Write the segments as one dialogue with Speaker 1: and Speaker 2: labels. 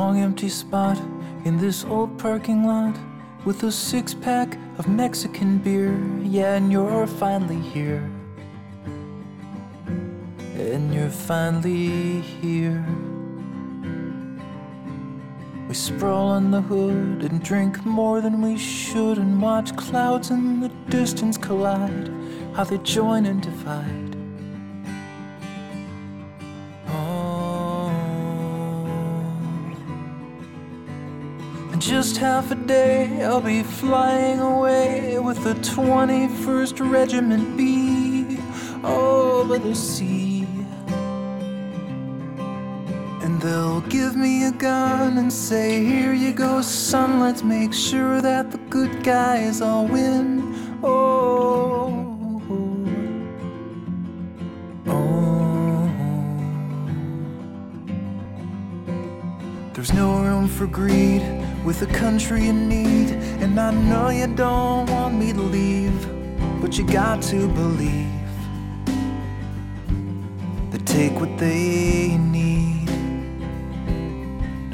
Speaker 1: long empty spot in this old parking lot with a six pack of Mexican beer. Yeah, and you're finally here. And you're finally here. We sprawl on the hood and drink more than we should and watch clouds in the distance collide, how they join and divide. Oh. In just half a day, I'll be flying away with the 21st Regiment B oh, over the sea. They'll give me a gun and say, Here you go, son, let's make sure that the good guys all win. Oh, oh. There's no room for greed with a country in need, and I know you don't want me to leave, but you got to believe they take what they need.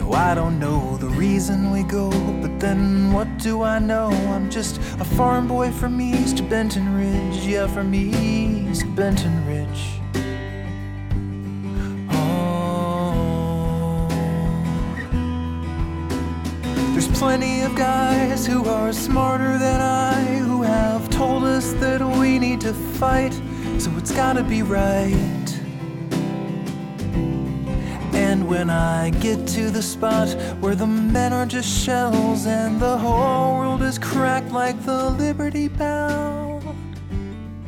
Speaker 1: No, I don't know the reason we go, but then what do I know? I'm just a farm boy from East Benton Ridge, yeah, from East Benton Ridge. Oh. There's plenty of guys who are smarter than I who have told us that we need to fight, so it's gotta be right. And when I get to the spot where the men are just shells and the whole world is cracked like the Liberty Bell,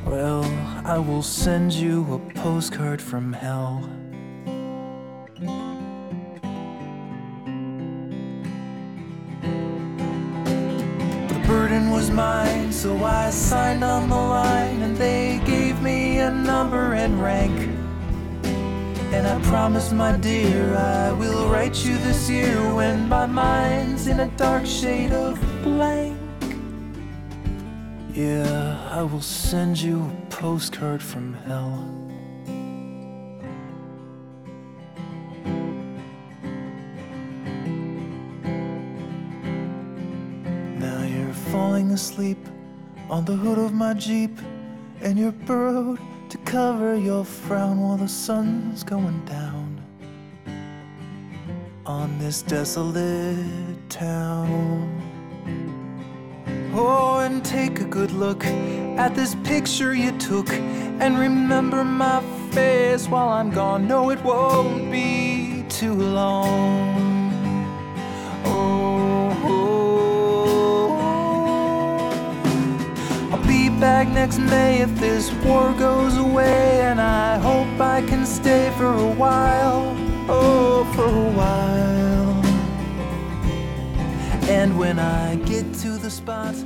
Speaker 1: well, I will send you a postcard from hell. The burden was mine, so I signed on the line, and they gave me a number and rank. And I promise, my dear, I will write you this year when my mind's in a dark shade of blank. Yeah, I will send you a postcard from hell. Now you're falling asleep on the hood of my Jeep, and you're burrowed to cover your frown while the sun's going down on this desolate town. Oh, and take a good look at this picture you took, and remember my face while I'm gone. No, it won't be too long. Next May if this war goes away, and I hope I can stay for a while. Oh, for a while. And when I get to the spot